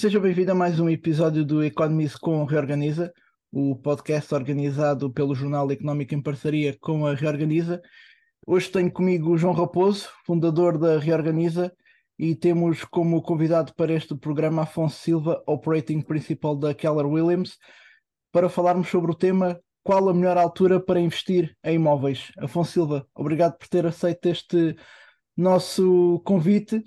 Seja bem-vindo a mais um episódio do Economize com Reorganiza, o podcast organizado pelo Jornal Económico em parceria com a Reorganiza. Hoje tenho comigo o João Raposo, fundador da Reorganiza, e temos como convidado para este programa Afonso Silva, Operating Principal da Keller Williams, para falarmos sobre o tema qual a melhor altura para investir em imóveis. Afonso Silva, obrigado por ter aceito este nosso convite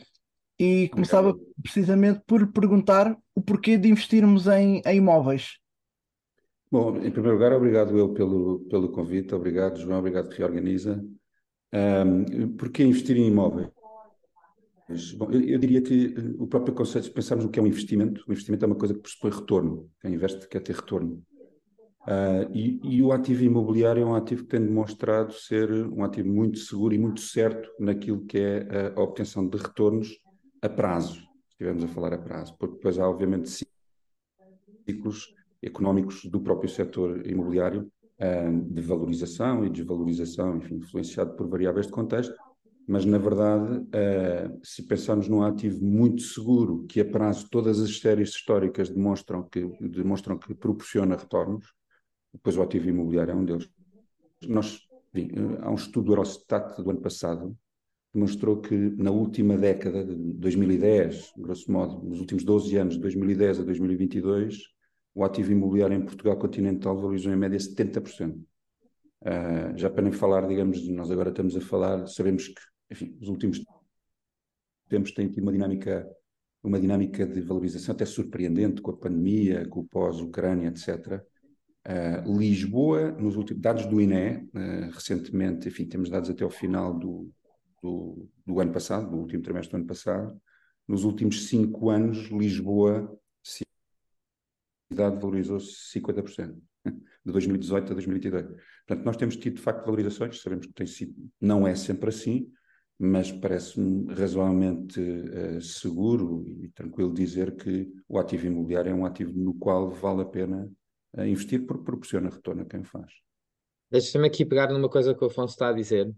e começava precisamente por perguntar o porquê de investirmos em, em imóveis. Bom, em primeiro lugar, obrigado eu pelo, pelo convite, obrigado João, obrigado que reorganiza. Um, porquê investir em imóveis? Bom, eu, eu, diria que o próprio conceito, se pensarmos no que é um investimento, o investimento é uma coisa que pressupõe retorno. Quem investe quer ter retorno. Uh, e, e, o ativo imobiliário é um ativo que tem demonstrado ser um ativo muito seguro e muito certo naquilo que é a obtenção de retornos a prazo, se estivermos a falar a prazo, porque depois há obviamente ciclos económicos do próprio setor imobiliário de valorização e desvalorização, enfim, influenciado por variáveis de contexto, mas na verdade, uh, se pensarmos num ativo muito seguro, que a prazo todas as séries históricas demonstram que, demonstram que proporciona retornos, depois o ativo imobiliário é um deles. Nós, enfim, há um estudo do Eurostat do ano passado que mostrou que na última década, de 2010, grosso modo, nos últimos 12 anos, de 2010 a 2022, o ativo imobiliário em Portugal continental valorizou em média 70%. Uh, ah, já para nem falar, digamos, nós agora estamos a falar, sabemos que, enfim, os últimos tempos têm tido uma dinâmica, uma dinâmica de valorização até surpreendente com a pandemia, com o pós-Ucrânia, etc. Uh, Lisboa, nos últimos dados do INE, uh, recentemente, enfim, temos dados até ao final do, do, do, ano passado, do último trimestre do ano passado, nos últimos cinco anos, Lisboa, cidade, valorizou-se 50%, de 2018 a 2022. Portanto, nós temos tido, de facto, valorizações, sabemos que tem sido, não é sempre assim, mas parece-me razoavelmente uh, seguro e tranquilo dizer que o ativo imobiliário é um ativo no qual vale a pena a investir porque proporciona retorno a quem faz. Deixa-me aqui pegar numa coisa que o Afonso está a dizer.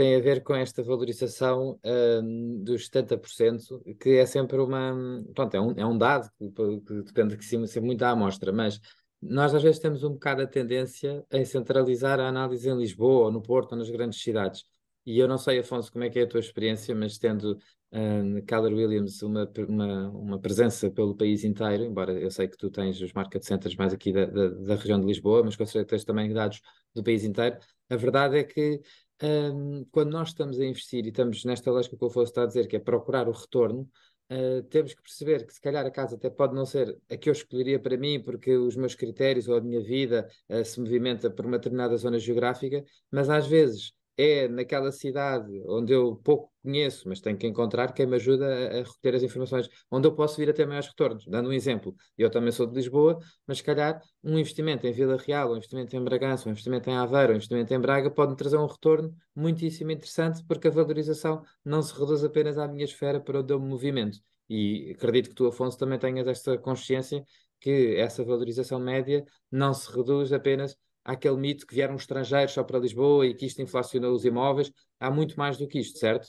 Tem a ver com esta valorização um, dos 70%, que é sempre uma. Pronto, é um, é um dado que, que depende de cima ser muito à amostra, mas nós às vezes temos um bocado a tendência em centralizar a análise em Lisboa, ou no Porto, ou nas grandes cidades. E eu não sei, Afonso, como é que é a tua experiência, mas tendo uh, Keller Williams uma, uma, uma, presença pelo país inteiro, embora eu sei que tu tens os market centers mais aqui da, da, da região de Lisboa, mas com certeza tens também dados do país inteiro. A verdade é que um, quando nós estamos a investir e estamos nesta lógica que o Afonso está a dizer, que é procurar o retorno, Uh, temos que perceber que se calhar a casa até pode não ser a que eu escolheria para mim, porque os meus critérios ou a minha vida uh, se movimenta por uma determinada zona geográfica, mas às vezes é naquela cidade onde eu pouco conheço, mas tenho que encontrar quem me ajuda a, a recolher as informações, onde eu posso vir a ter maiores retornos. Dando um exemplo, eu também sou de Lisboa, mas se calhar um investimento em Vila Real, um investimento em Bragança, um investimento em Aveiro, um investimento em Braga pode-me trazer um retorno muitíssimo interessante, porque a valorização não se reduz apenas à minha esfera para onde eu me movimento. E acredito que tu, Afonso, também tenhas esta consciência que essa valorização média não se reduz apenas àquele mito que vieram estrangeiros só para Lisboa e que isto inflacionou os imóveis. Há muito mais do que isto, certo?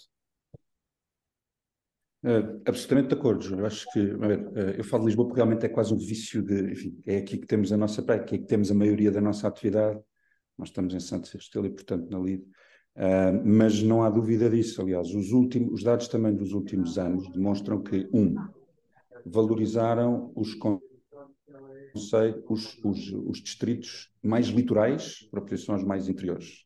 Uh, absolutamente de acordo. Eu acho que, uh, eu falo de Lisboa porque realmente é quase um vício de, enfim, é aqui que temos a nossa praia, é que temos a maioria da nossa atividade. Nós estamos em Santos Restelo e, portanto, na LID. Uh, mas não há dúvida disso. Aliás, os, últimos, os dados também dos últimos anos demonstram que, um, valorizaram os sei, os, os, os distritos mais litorais para posições mais interiores.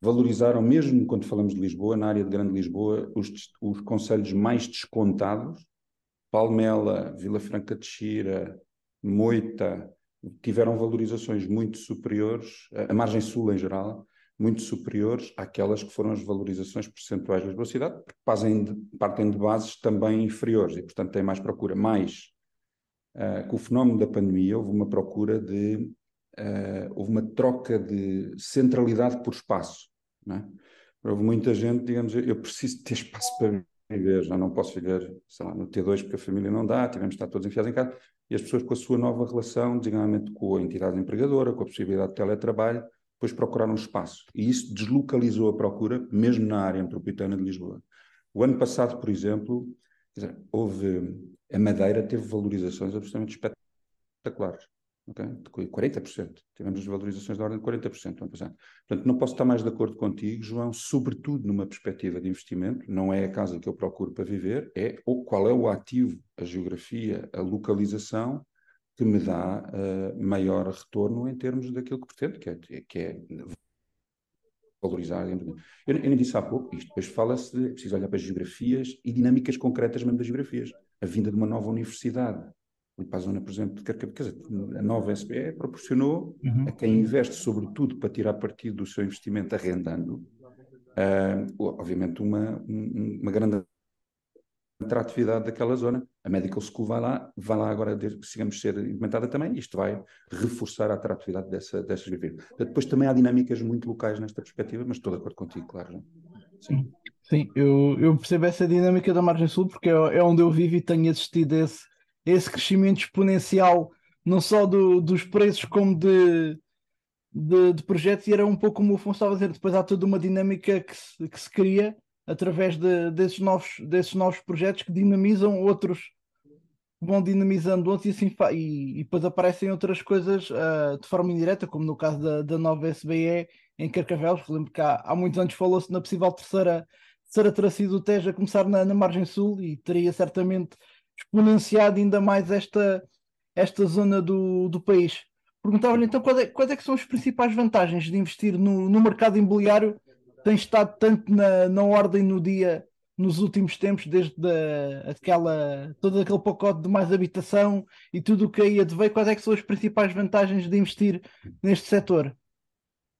Valorizaram, mesmo quando falamos de Lisboa, na área de Grande Lisboa, os, os conselhos mais descontados, Palmela, Vila Franca de Xira, Moita, tiveram valorizações muito superiores, a margem sul em geral, muito superiores àquelas que foram as valorizações percentuais da Lisboa cidade, porque de, partem de bases também inferiores e, portanto, têm mais procura. Mais uh, com o fenómeno da pandemia, houve uma procura de. Uh, houve uma troca de centralidade por espaço. Né? Houve muita gente, digamos, eu preciso ter espaço para viver, já não posso viver, sei lá, no T2 porque a família não dá, tivemos de estar todos enfiados em casa, e as pessoas com a sua nova relação, designadamente com a entidade empregadora, com a possibilidade de teletrabalho, depois procuraram espaço. E isso deslocalizou a procura, mesmo na área metropolitana de Lisboa. O ano passado, por exemplo, dizer, houve. A Madeira teve valorizações absolutamente espetaculares. Okay? De 40%. Tivemos valorizações da ordem de 40% no ano passado. Portanto, não posso estar mais de acordo contigo, João, sobretudo numa perspectiva de investimento. Não é a casa que eu procuro para viver, é qual é o ativo, a geografia, a localização que me dá uh, maior retorno em termos daquilo que pretendo, que é, que é valorizar. Eu, eu nem disse há pouco isto, depois fala-se de é preciso olhar para as geografias e dinâmicas concretas mesmo das geografias. A vinda de uma nova universidade, para a zona, por exemplo, de Carcavelos, quer dizer, a nova SBE proporcionou uhum. a quem investe, sobretudo para tirar partido do seu investimento arrendando, uh, obviamente uma, um, uma grande atratividade daquela zona. A Medical School vai lá, vai lá agora, sigamos ser implementada também, isto vai reforçar a atratividade dessa, dessas viver. Depois também há dinâmicas muito locais nesta perspectiva, mas estou de acordo contigo, claro. Sim, Sim eu, eu percebo essa dinâmica da margem sul porque é, é onde eu vivo e tenho assistido esse, esse crescimento exponencial, não só do, dos preços como de, de, de, projetos, e era um pouco como o Afonso estava a dizer, depois há toda uma dinâmica que se, que se cria através de, desses, novos, desses novos projetos que dinamizam outros, vão dinamizando outros e, assim, e, e depois aparecem outras coisas uh, de forma indireta, como no caso da, da nova SBE em Carcavelos. Lembro que há, há muitos anos falou-se na possível terceira, terceira teracida do Tejo a começar na, na margem sul e teria certamente exponenciado ainda mais esta, esta zona do, do país. Perguntava-lhe então quais é, quais é que são as principais vantagens de investir no, no mercado imobiliário tem estado tanto na, na ordem no dia nos últimos tempos, desde a, aquela, todo aquele pacote de mais habitação e tudo o que aí adveio, quais é que são as principais vantagens de investir neste setor?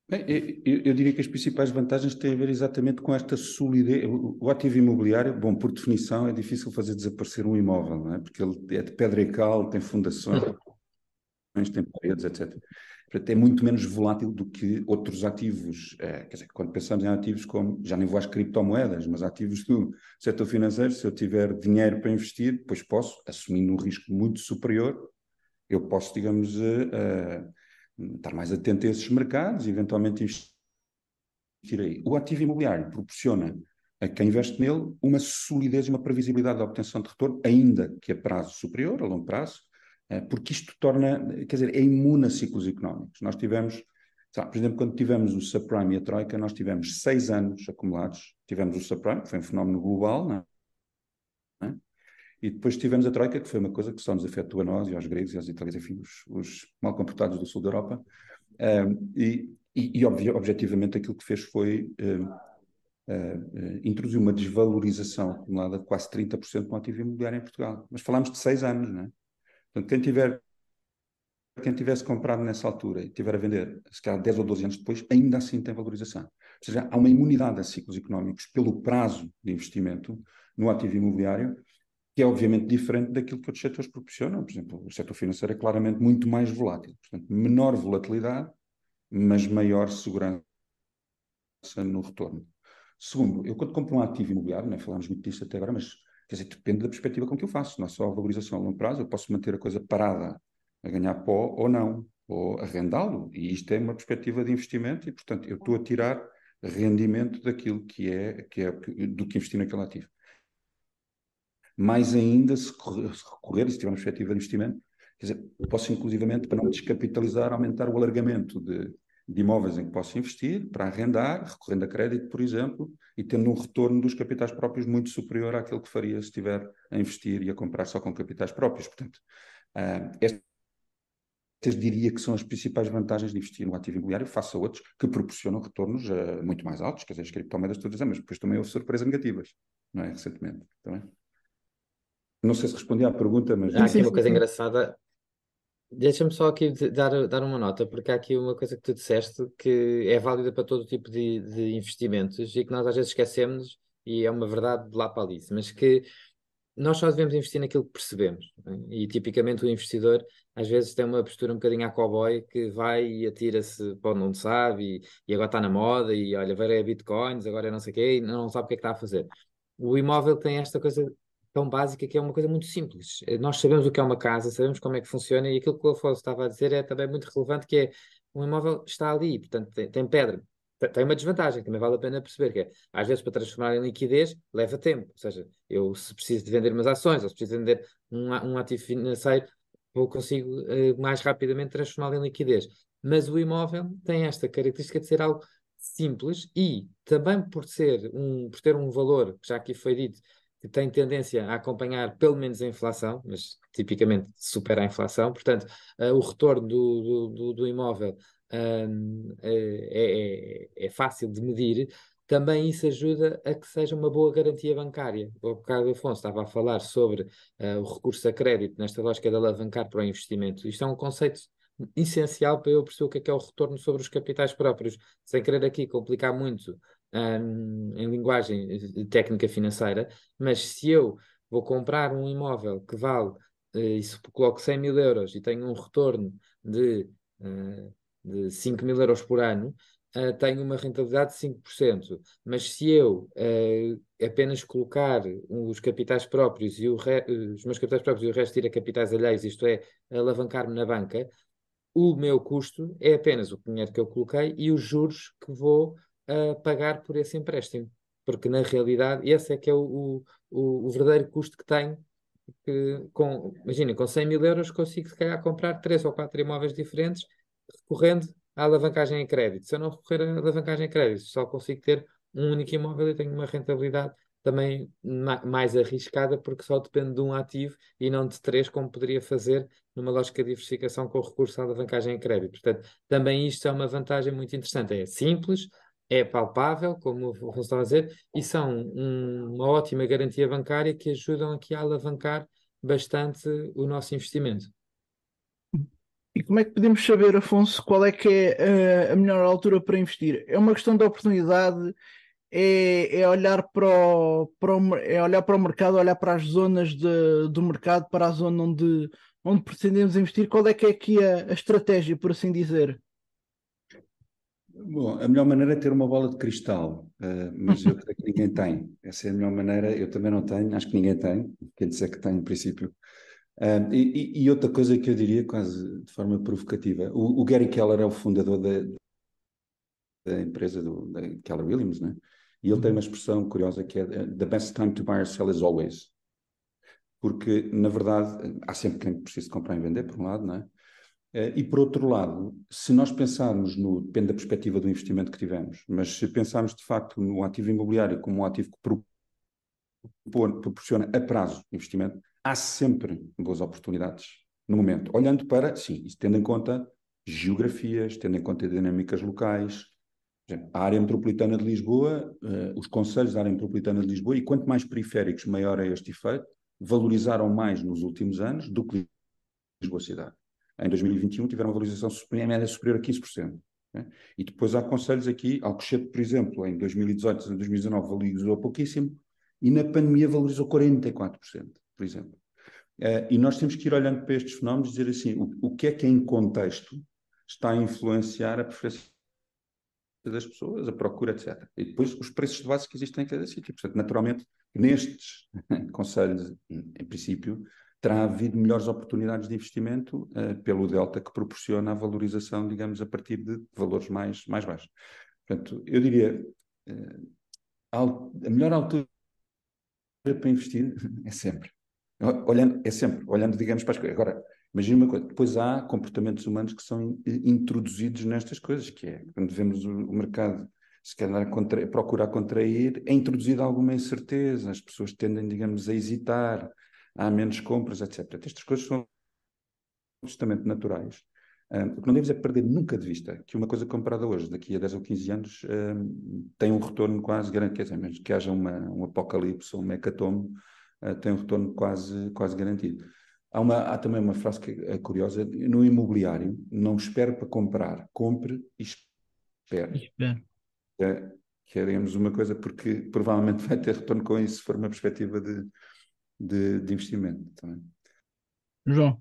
Bem, eu, eu, diria que as principais vantagens têm a ver exatamente com esta solidez. O ativo imobiliário, bom, por definição, é difícil fazer desaparecer um imóvel, não é? Porque ele é de pedra e cal, tem fundações, tem paredes, etc. Portanto, é muito menos volátil do que outros ativos. É, quer dizer, quando pensamos em ativos como, já nem vou às criptomoedas, mas ativos do setor financeiro, se eu tiver dinheiro para investir, depois posso, assumindo um risco muito superior, eu posso, digamos, uh, uh, estar mais atento a esses mercados eventualmente investir aí. O ativo imobiliário proporciona a quem investe nele uma solidez e uma previsibilidade da obtenção de retorno, ainda que a prazo superior, a longo prazo, eh, porque isto torna, quer dizer, é imune a ciclos económicos. Nós tivemos, sabe, por exemplo, quando tivemos o subprime e a troika, nós tivemos seis anos acumulados. Tivemos o subprime, que foi um fenómeno global, não é? E depois tivemos a Troika, que foi uma coisa que só nos afetou a nós e aos gregos e aos italianos, enfim, os, os mal comportados do sul da Europa. Um, e, e, e objetivamente aquilo que fez foi uh, introduzir uma desvalorização acumulada de quase 30% no ativo imobiliário em Portugal. Mas falámos de seis anos, não é? Portanto, quem tiver quem tivesse comprado nessa altura e tiver a vender, se calhar 10 ou 12 anos depois, ainda assim tem valorização. Ou seja, há uma imunidade a ciclos económicos pelo prazo de investimento no ativo imobiliário, que é obviamente diferente daquilo que outros setores proporcionam. Por exemplo, o setor financeiro é claramente muito mais volátil. Portanto, menor volatilidade, mas maior segurança no retorno. Segundo, eu quando compro um ativo imobiliário, né, falámos muito disso até agora, mas Quer dizer, depende da perspectiva com que eu faço. Não é só a valorização a longo prazo, eu posso manter a coisa parada a ganhar pó ou não, ou arrendá-lo. E isto é uma perspectiva de investimento e, portanto, eu estou a tirar rendimento daquilo que é, que é do que investi naquele ativo. Mais ainda, se recorrer, se tiver uma perspectiva de investimento, quer dizer, posso inclusivamente, para não descapitalizar, aumentar o alargamento de, de imóveis em que posso investir para arrendar, recorrendo a crédito, por exemplo, e tendo um retorno dos capitais próprios muito superior àquele que faria se estiver a investir e a comprar só com capitais próprios. Portanto, uh, estas diria que são as principais vantagens de investir no ativo imobiliário, face a outros que proporcionam retornos uh, muito mais altos, quer dizer, as criptomoedas todas, mas depois também houve surpresas negativas, não é? Recentemente. Também. Não sei se respondi à pergunta, mas. Há aqui uma coisa engraçada Deixa-me só aqui dar, dar uma nota, porque há aqui uma coisa que tu disseste que é válida para todo tipo de, de investimentos e que nós às vezes esquecemos, e é uma verdade de lá para ali, mas que nós só devemos investir naquilo que percebemos. É? E tipicamente o investidor às vezes tem uma postura um bocadinho a cowboy que vai e atira-se para onde não sabe e, e, agora está na moda e olha, vai a bitcoins, agora é não sei o quê e não sabe o que é que está a fazer. O imóvel tem esta coisa tão básica que é uma coisa muito simples. Eh, nós sabemos o que é uma casa, sabemos como é que funciona e aquilo que o Afonso estava a dizer é também muito relevante, que é um imóvel está ali, portanto tem, tem pedra, tem uma desvantagem, também vale a pena perceber, que é, às vezes para transformar em liquidez leva tempo, ou seja, eu se preciso de vender umas ações, ou se preciso de vender um, um ativo financeiro, eu consigo uh, mais rapidamente transformá-lo em liquidez. Mas o imóvel tem esta característica de ser algo simples e também por ser um, por ter um valor, que já aqui foi dito, que tem tendência a acompanhar pelo menos a inflação, mas tipicamente supera a inflação, portanto, uh, o retorno do, do, do, imóvel um, é, é, é, fácil de medir, também isso ajuda a que seja uma boa garantia bancária. O bocado Afonso estava a falar sobre uh, o recurso a crédito nesta lógica de alavancar para o investimento. Isto é um conceito essencial para eu perceber o que é, que é o retorno sobre os capitais próprios, sem querer aqui complicar muito um, em linguagem técnica financeira, mas se eu vou comprar um imóvel que vale, e se coloco 100 mil euros e tenho um retorno de uh, de 5 mil euros por ano, uh, tenho uma rentabilidade de 5%. Mas se eu uh, apenas colocar os capitais próprios e os meus capitais próprios e o resto ir a capitais alheios, isto é, alavancar-me na banca, o meu custo é apenas o dinheiro que eu coloquei e os juros que vou uh, pagar por esse empréstimo. Porque na realidade esse é que é o, o, o verdadeiro custo que que com, imagina, com 100 mil euros consigo se calhar comprar três ou quatro imóveis diferentes recorrendo à alavancagem em crédito. Se eu não recorrer à alavancagem em crédito, só consigo ter um único imóvel e tenho uma rentabilidade também mais arriscada, porque só depende de um ativo e não de três, como poderia fazer numa lógica de diversificação com recurso à alavancagem em crédito. Portanto, também isto é uma vantagem muito interessante. É simples, é palpável, como o Afonso estava a dizer, e são um, uma ótima garantia bancária que ajudam aqui a alavancar bastante o nosso investimento. E como é que podemos saber, Afonso, qual é que é a melhor altura para investir? É uma questão de oportunidade, é, é olhar para o, para o, é olhar para o mercado, olhar para as zonas de, do mercado, para a zona onde, onde pretendemos investir. Qual é que é aqui a, a estratégia, por assim dizer? Bom, a melhor maneira é ter uma bola de cristal, uh, mas eu creio que ninguém tem. Essa é a melhor maneira, eu também não tenho, acho que ninguém tem. Quer dizer que tem, em princípio, e, e, outra coisa que eu diria, quase de forma provocativa, o, o Gary Keller é o fundador da, da empresa do, da Keller Williams, né? e ele tem uma expressão curiosa que é The best time to buy or sell is always. Porque, na verdade, há sempre quem precisa comprar e vender, por um lado, não é? Eh, e por outro lado, se nós pensarmos no, depende da perspectiva do investimento que tivemos, mas se pensarmos de facto no ativo imobiliário como um ativo que proporciona a prazo investimento, há sempre boas oportunidades no momento. Olhando para, sim, tendo em conta geografias, tendo em conta dinâmicas locais. Exemplo, a área metropolitana de Lisboa, uh, os conselhos da área metropolitana de Lisboa, e quanto mais periféricos, maior é este efeito, valorizaram mais nos últimos anos do que Lisboa cidade. Em 2021 tiveram uma valorização em média superior a 15%. Né? E depois há conselhos aqui, Alcochete, por exemplo, em 2018 e 2019 valorizou pouquíssimo, e na pandemia valorizou 44% por exemplo. Uh, e nós temos que ir olhando para estes fenómenos e dizer assim, o, o que é que em contexto está a influenciar a preferência das pessoas, a procura, etc. E depois os preços de base que existem em cada sítio. Portanto, naturalmente, nestes conselhos, em princípio, terá havido melhores oportunidades de investimento uh, pelo delta que proporciona a valorização, digamos, a partir de valores mais, mais baixos. Portanto, eu diria, uh, a melhor altura para investir é sempre Olhando, é sempre, olhando, digamos, para as coisas. Agora, imagina uma coisa, depois há comportamentos humanos que são introduzidos nestas coisas, que é, quando vemos o, o mercado se calhar contra, procurar contrair, é introduzida alguma incerteza, as pessoas tendem, digamos, a hesitar, há menos compras, etc. Estas coisas são justamente naturais. Um, o que não devemos é perder nunca de vista que uma coisa comprada hoje, daqui a 10 ou 15 anos, um, tem um retorno quase garantido, quer dizer, mesmo que haja uma, um apocalipse ou um hecatombe, uh, tem um retorno quase, quase garantido. Há, uma, há também uma frase que é curiosa: no imobiliário, não espere para comprar, compre e espere. Espera. É, queremos uma coisa porque provavelmente vai ter retorno com isso se for uma perspectiva de, de, de investimento também. João.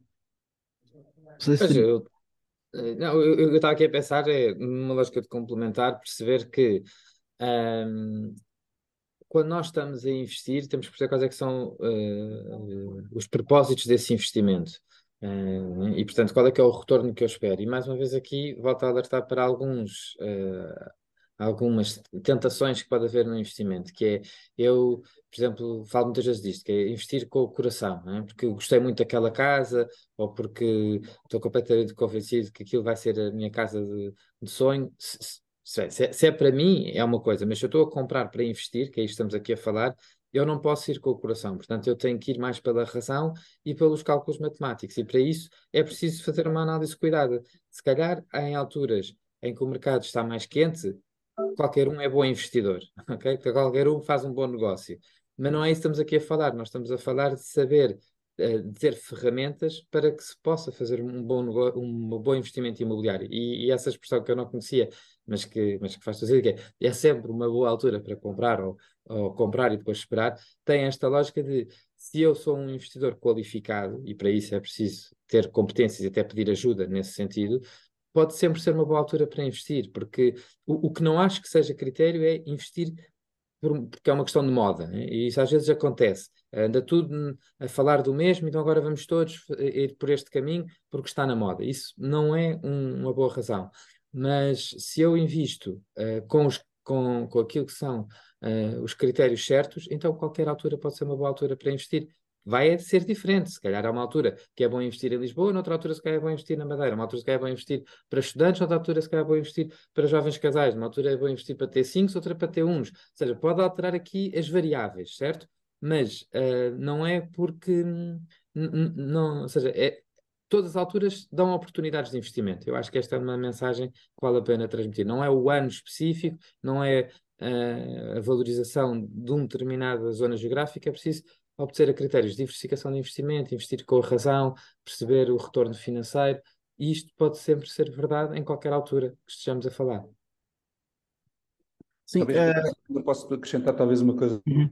Se... eu, eh, não, eu estava aqui a pensar, é, numa lógica de complementar, perceber que um, quando nós estamos a investir, temos que perceber quais é que são uh, os propósitos desse investimento. Uh, e, portanto, qual é que é o retorno que eu espero? E, mais uma vez, aqui volto a alertar para alguns, uh, algumas tentações que pode haver no investimento, que é eu, por exemplo, falo muitas vezes disto, que é investir com o coração, é? porque gostei muito daquela casa, ou porque estou completamente convencido que aquilo vai ser a minha casa de, de sonho. Se, se, é, se, é, se, é, para mim, é uma coisa, mas se eu estou a comprar para investir, que é isto que estamos aqui a falar, eu não posso ir com o coração, portanto, eu tenho que ir mais pela razão e pelos cálculos matemáticos, e para isso é preciso fazer uma análise cuidada. Se calhar, em alturas em que o mercado está mais quente, qualquer um é bom investidor, ok? Qualquer um faz um bom negócio. Mas não é isso que estamos aqui a falar, nós estamos a falar de saber uh, de ter ferramentas para que se possa fazer um bom, negócio, um bom investimento imobiliário. E, e, essa expressão que eu não conhecia, mas que, mas que faz fazer que é, é sempre uma boa altura para comprar ou, ou comprar e depois esperar, tem esta lógica de se eu sou um investidor qualificado, e para isso é preciso ter competências e até pedir ajuda nesse sentido, pode sempre ser uma boa altura para investir, porque o, o que não acho que seja critério é investir por, porque é uma questão de moda, né? e isso às vezes acontece. Anda tudo a falar do mesmo, então agora vamos todos ir por este caminho porque está na moda. Isso não é um, uma boa razão. Mas se eu invisto uh, com, os, com, com aquilo que são uh, os critérios certos, então qualquer altura pode ser uma boa altura para investir vai ser diferente. Se calhar há uma altura que é bom investir em Lisboa, noutra altura se calhar é bom investir na Madeira, uma altura se calhar é bom investir para estudantes, outra altura se calhar é bom investir para jovens casais, uma altura é bom investir para T5, outra para T1. Ou seja, pode alterar aqui as variáveis, certo? Mas uh, não é porque. Não, ou seja, é, todas as alturas dão oportunidades de investimento. Eu acho que esta é uma mensagem que vale a pena transmitir. Não é o ano específico, não é uh, a valorização de uma determinada zona geográfica, é preciso obter a critérios de diversificação de investimento, investir com a razão, perceber o retorno financeiro, e isto pode sempre ser verdade em qualquer altura que estejamos a falar. Sim, talvez, uh... posso acrescentar talvez uma coisa uhum.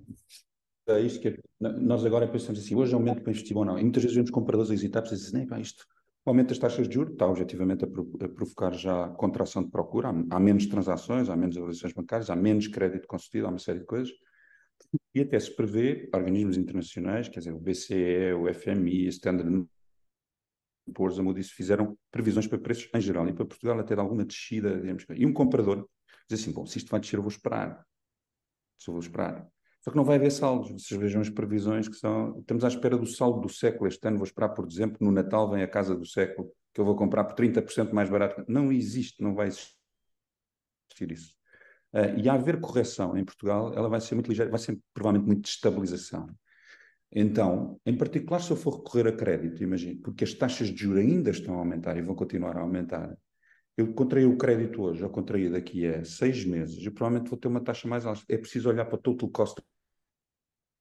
a isto, que é, nós agora pensamos assim, hoje é aumento para investir ou não, e muitas vezes vemos compradores hesitantes e dizem, pá, isto, o aumento das taxas de juros está objetivamente a, a provocar já contração de procura, há, há menos transações, há menos avaliações bancárias, há menos crédito concedido, há uma série de coisas, e até se prevê organismos internacionais, quer dizer, o BCE, o FMI, Standard Poor's, a Moody's, fizeram previsões para preços em geral e para Portugal até de alguma descida, digamos, e um comprador diz assim, bom, se isto vai descer eu vou esperar, se eu vou esperar. Só que não vai haver saldos, vocês vejam as previsões que são, estamos à espera do saldo do século este ano, vou esperar, por exemplo, no Natal vem a casa do século, que eu vou comprar por 30% mais barato. Não existe, não vai existir isso. Uh, e a haver correção em Portugal, ela vai ser muito ligeira, vai ser provavelmente muito de estabilização. Então, em particular, se eu for recorrer a crédito, imagine, porque as taxas de juros ainda estão a aumentar e vão continuar a aumentar. Eu contraí o crédito hoje, ou contraí daqui a seis meses, eu provavelmente vou ter uma taxa mais alta. É preciso olhar para o total cost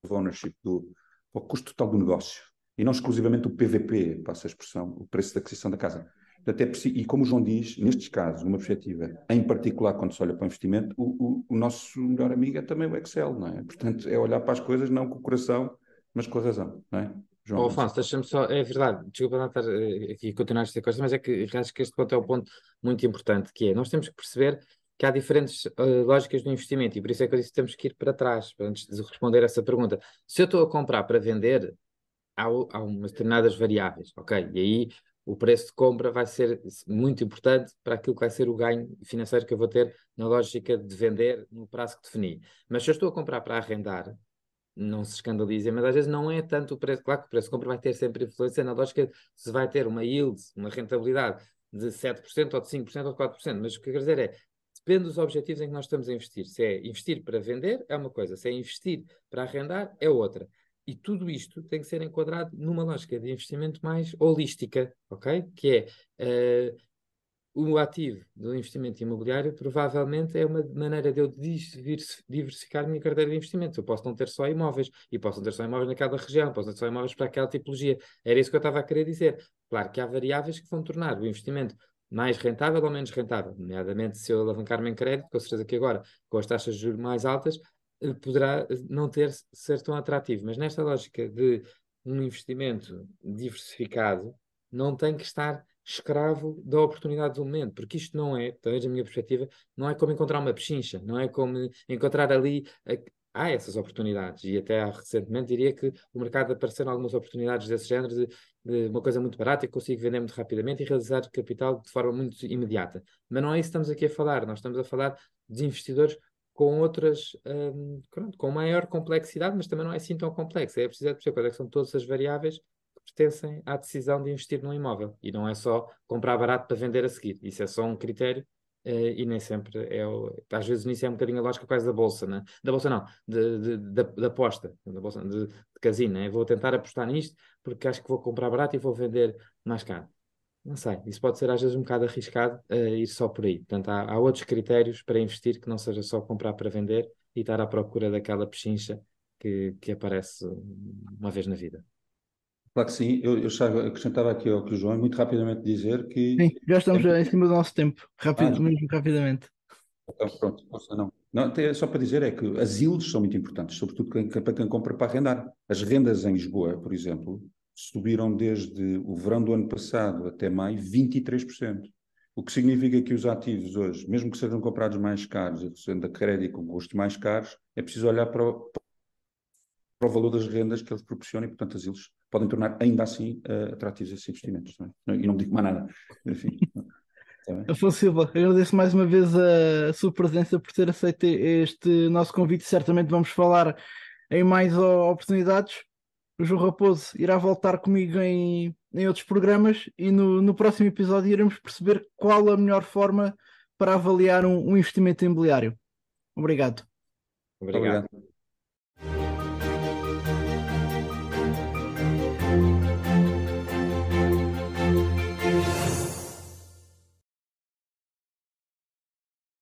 of ownership, do, para o custo total do negócio, e não exclusivamente o PVP, passa a expressão, o preço da aquisição da casa. Portanto, é e como o João diz, nestes casos, numa perspectiva, em particular quando se olha para o investimento, o, o, o, nosso melhor amigo é também o Excel, não é? Portanto, é olhar para as coisas não com o coração, mas com a razão, não é? João, oh, Afonso, deixa-me só, é verdade, desculpa não estar eh, aqui a continuar esta coisa, mas é que acho que este ponto é um ponto muito importante, que é, nós temos que perceber que há diferentes uh, lógicas do investimento e por isso é que eu disse que temos que ir para trás, antes de responder essa pergunta. Se eu estou a comprar para vender, há, há umas determinadas variáveis, ok? E aí o preço de compra vai ser muito importante para aquilo que vai ser o ganho financeiro que eu vou ter na lógica de vender no prazo que defini. Mas se eu estou a comprar para arrendar, não se escandalizem, mas às vezes não é tanto o preço. Claro que o preço de compra vai ter sempre influência na lógica se vai ter uma yield, uma rentabilidade de 7% ou de 5% ou de 4%. Mas o que eu quero dizer é, depende dos objetivos em que nós estamos a investir. Se é investir para vender, é uma coisa. Se é investir para arrendar, é outra. E tudo isto tem que ser enquadrado numa lógica de investimento mais holística, ok? Que é uh, o ativo do investimento imobiliário provavelmente é uma maneira de eu diversificar a minha carteira de investimentos. Eu posso não ter só imóveis, e posso não ter só imóveis naquela região, posso ter só imóveis para aquela tipologia. Era isso que eu estava a querer dizer. Claro que há variáveis que vão tornar o investimento mais rentável ou menos rentável, nomeadamente se eu alavancar-me em crédito, com certeza que agora, com as taxas de juros mais altas, poderá não ter ser tão atrativo. Mas nesta lógica de um investimento diversificado, não tem que estar escravo da oportunidade do momento, porque isto não é, talvez a minha perspectiva, não é como encontrar uma pechincha, não é como encontrar ali. Há essas oportunidades, e até recentemente diria que o mercado apareceram algumas oportunidades desse género de, de uma coisa muito barata que consigo vender muito rapidamente e realizar capital de forma muito imediata. Mas não é isso que estamos aqui a falar, nós estamos a falar dos investidores com outras, um, com maior complexidade, mas também não é assim tão complexo. É preciso perceber quais é são todas as variáveis que pertencem à decisão de investir num imóvel. E não é só comprar barato para vender a seguir. Isso é só um critério Uh, e nem sempre é o, às vezes nisso é um bocadinho a lógica quase da bolsa, né? da bolsa não, de, de, de, de aposta, da bolsa, de, de casino, né? vou tentar apostar nisto porque acho que vou comprar barato e vou vender mais caro. Não sei, isso pode ser às vezes um bocado arriscado uh, ir só por aí. Portanto, há, há, outros critérios para investir que não seja só comprar para vender e estar à procura daquela pechincha que, que aparece uma vez na vida. Claro que sim, eu, eu acrescentava aqui ao que o João, muito rapidamente dizer que. Sim, já estamos é... em cima do nosso tempo, rápido, ah, mesmo rapidamente. Então, pronto, não. não só para dizer é que as yields são muito importantes, sobretudo para quem compra para arrendar. As rendas em Lisboa, por exemplo, subiram desde o verão do ano passado até maio 23%. O que significa que os ativos hoje, mesmo que sejam comprados mais caros e sendo a crédito com custos mais caros, é preciso olhar para o, para o valor das rendas que eles proporcionam e, portanto, as ilhas podem tornar ainda assim uh, atrativos esses investimentos. Não é? E não digo mais nada. Enfim. Afonso Silva, agradeço mais uma vez a sua presença por ter aceito este nosso convite. Certamente vamos falar em mais oportunidades. O João Raposo irá voltar comigo em, em outros programas e no, no próximo episódio iremos perceber qual a melhor forma para avaliar um, um investimento imobiliário. Obrigado. Obrigado. Obrigado.